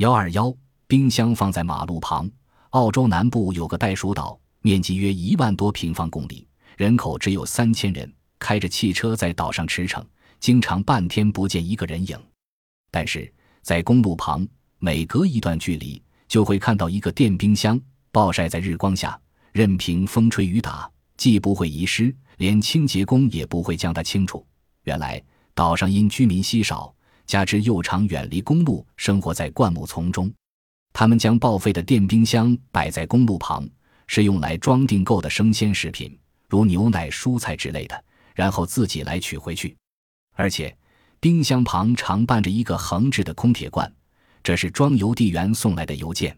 幺二幺，冰箱放在马路旁。澳洲南部有个袋鼠岛，面积约一万多平方公里，人口只有三千人。开着汽车在岛上驰骋，经常半天不见一个人影。但是在公路旁，每隔一段距离就会看到一个电冰箱，暴晒在日光下，任凭风吹雨打，既不会遗失，连清洁工也不会将它清除。原来岛上因居民稀少，加之又常远离公路，生活在灌木丛中。他们将报废的电冰箱摆在公路旁，是用来装订购的生鲜食品，如牛奶、蔬菜之类的。然后自己来取回去，而且冰箱旁常伴着一个横置的空铁罐，这是装邮递员送来的邮件。